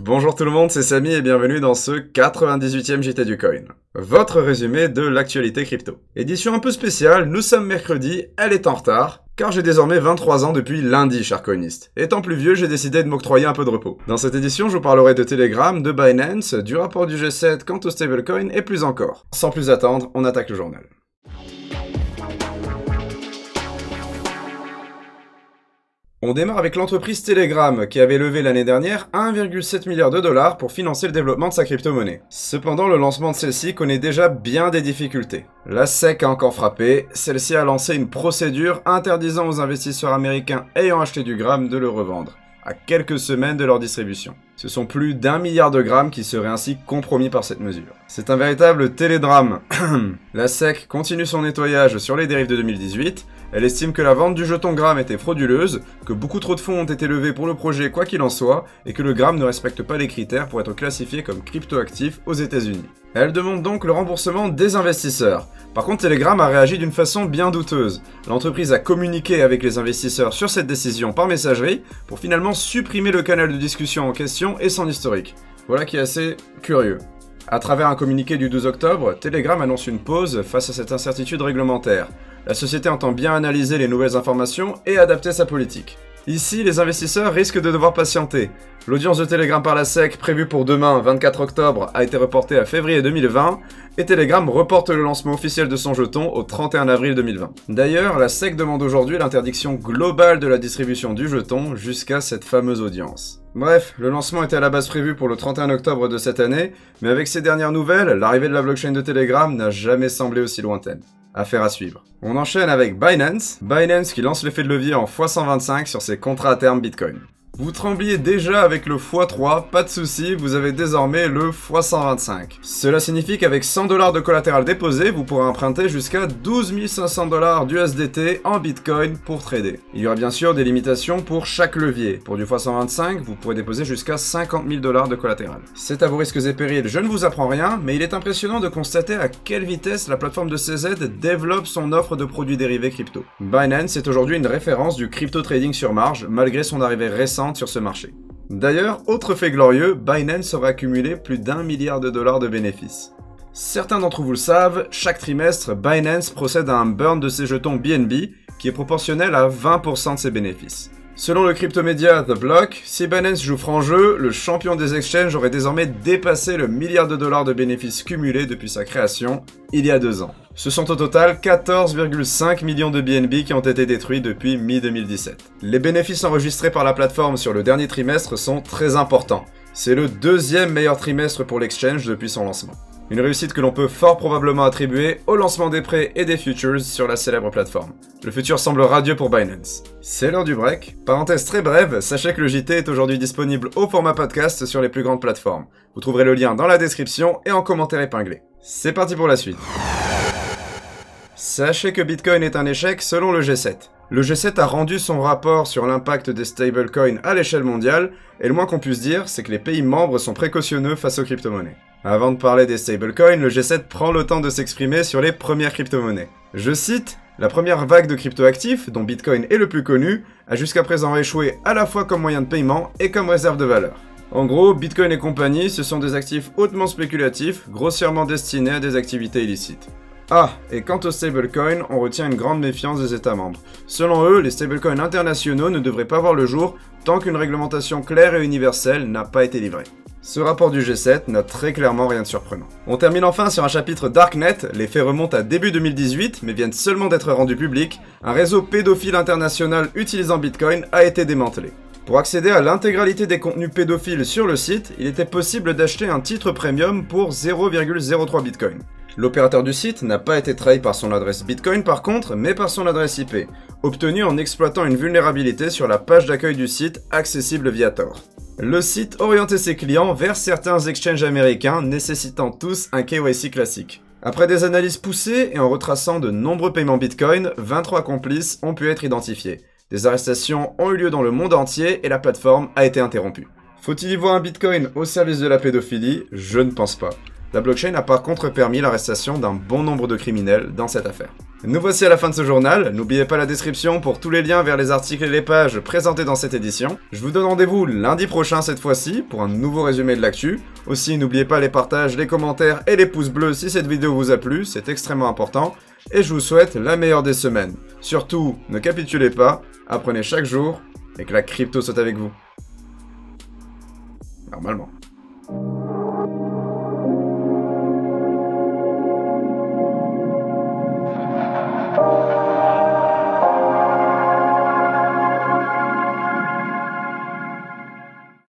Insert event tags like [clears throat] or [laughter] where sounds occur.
Bonjour tout le monde, c'est Samy et bienvenue dans ce 98e JT du Coin. Votre résumé de l'actualité crypto. Édition un peu spéciale, nous sommes mercredi, elle est en retard, car j'ai désormais 23 ans depuis lundi, cher coiniste. Étant plus vieux, j'ai décidé de m'octroyer un peu de repos. Dans cette édition, je vous parlerai de Telegram, de Binance, du rapport du G7 quant au stablecoin et plus encore. Sans plus attendre, on attaque le journal. On démarre avec l'entreprise Telegram qui avait levé l'année dernière 1,7 milliard de dollars pour financer le développement de sa crypto-monnaie. Cependant, le lancement de celle-ci connaît déjà bien des difficultés. La SEC a encore frappé, celle-ci a lancé une procédure interdisant aux investisseurs américains ayant acheté du gramme de le revendre, à quelques semaines de leur distribution. Ce sont plus d'un milliard de grammes qui seraient ainsi compromis par cette mesure. C'est un véritable télédrame. [clears throat] la SEC continue son nettoyage sur les dérives de 2018, elle estime que la vente du jeton Gram était frauduleuse, que beaucoup trop de fonds ont été levés pour le projet quoi qu'il en soit, et que le Gram ne respecte pas les critères pour être classifié comme cryptoactif aux États-Unis. Elle demande donc le remboursement des investisseurs. Par contre, Telegram a réagi d'une façon bien douteuse. L'entreprise a communiqué avec les investisseurs sur cette décision par messagerie pour finalement supprimer le canal de discussion en question et son historique. Voilà qui est assez curieux. À travers un communiqué du 12 octobre, Telegram annonce une pause face à cette incertitude réglementaire. La société entend bien analyser les nouvelles informations et adapter sa politique. Ici, les investisseurs risquent de devoir patienter. L'audience de Telegram par la SEC, prévue pour demain, 24 octobre, a été reportée à février 2020, et Telegram reporte le lancement officiel de son jeton au 31 avril 2020. D'ailleurs, la SEC demande aujourd'hui l'interdiction globale de la distribution du jeton jusqu'à cette fameuse audience. Bref, le lancement était à la base prévu pour le 31 octobre de cette année, mais avec ces dernières nouvelles, l'arrivée de la blockchain de Telegram n'a jamais semblé aussi lointaine. Affaire à suivre. On enchaîne avec Binance. Binance qui lance l'effet de levier en x125 sur ses contrats à terme Bitcoin. Vous trembliez déjà avec le x3, pas de souci, vous avez désormais le x125. Cela signifie qu'avec 100 dollars de collatéral déposé, vous pourrez emprunter jusqu'à 12 500 dollars d'USDT en Bitcoin pour trader. Il y aura bien sûr des limitations pour chaque levier. Pour du x125, vous pourrez déposer jusqu'à 50 000 dollars de collatéral. C'est à vos risques et périls, je ne vous apprends rien, mais il est impressionnant de constater à quelle vitesse la plateforme de CZ développe son offre de produits dérivés crypto. Binance est aujourd'hui une référence du crypto trading sur marge, malgré son arrivée récente sur ce marché. D'ailleurs, autre fait glorieux, Binance aurait accumulé plus d'un milliard de dollars de bénéfices. Certains d'entre vous le savent, chaque trimestre, Binance procède à un burn de ses jetons BNB qui est proportionnel à 20% de ses bénéfices. Selon le cryptomédia The Block, si Binance joue franc jeu, le champion des exchanges aurait désormais dépassé le milliard de dollars de bénéfices cumulés depuis sa création, il y a deux ans. Ce sont au total 14,5 millions de BNB qui ont été détruits depuis mi-2017. Les bénéfices enregistrés par la plateforme sur le dernier trimestre sont très importants. C'est le deuxième meilleur trimestre pour l'exchange depuis son lancement. Une réussite que l'on peut fort probablement attribuer au lancement des prêts et des futures sur la célèbre plateforme. Le futur semble radieux pour Binance. C'est l'heure du break. Parenthèse très brève, sachez que le JT est aujourd'hui disponible au format podcast sur les plus grandes plateformes. Vous trouverez le lien dans la description et en commentaire épinglé. C'est parti pour la suite. Sachez que Bitcoin est un échec selon le G7. Le G7 a rendu son rapport sur l'impact des stablecoins à l'échelle mondiale, et le moins qu'on puisse dire, c'est que les pays membres sont précautionneux face aux crypto-monnaies. Avant de parler des stablecoins, le G7 prend le temps de s'exprimer sur les premières crypto-monnaies. Je cite La première vague de crypto-actifs, dont Bitcoin est le plus connu, a jusqu'à présent échoué à la fois comme moyen de paiement et comme réserve de valeur. En gros, Bitcoin et compagnie, ce sont des actifs hautement spéculatifs, grossièrement destinés à des activités illicites. Ah, et quant aux stablecoins, on retient une grande méfiance des États membres. Selon eux, les stablecoins internationaux ne devraient pas voir le jour tant qu'une réglementation claire et universelle n'a pas été livrée. Ce rapport du G7 n'a très clairement rien de surprenant. On termine enfin sur un chapitre Darknet, les faits remontent à début 2018 mais viennent seulement d'être rendus publics, un réseau pédophile international utilisant Bitcoin a été démantelé. Pour accéder à l'intégralité des contenus pédophiles sur le site, il était possible d'acheter un titre premium pour 0,03 Bitcoin. L'opérateur du site n'a pas été trahi par son adresse Bitcoin par contre, mais par son adresse IP, obtenue en exploitant une vulnérabilité sur la page d'accueil du site accessible via Tor. Le site orientait ses clients vers certains exchanges américains nécessitant tous un KYC classique. Après des analyses poussées et en retraçant de nombreux paiements Bitcoin, 23 complices ont pu être identifiés. Des arrestations ont eu lieu dans le monde entier et la plateforme a été interrompue. Faut-il y voir un Bitcoin au service de la pédophilie? Je ne pense pas. La blockchain a par contre permis l'arrestation d'un bon nombre de criminels dans cette affaire. Nous voici à la fin de ce journal, n'oubliez pas la description pour tous les liens vers les articles et les pages présentés dans cette édition. Je vous donne rendez-vous lundi prochain cette fois-ci pour un nouveau résumé de l'actu. Aussi n'oubliez pas les partages, les commentaires et les pouces bleus si cette vidéo vous a plu, c'est extrêmement important. Et je vous souhaite la meilleure des semaines. Surtout, ne capitulez pas, apprenez chaque jour et que la crypto soit avec vous. Normalement.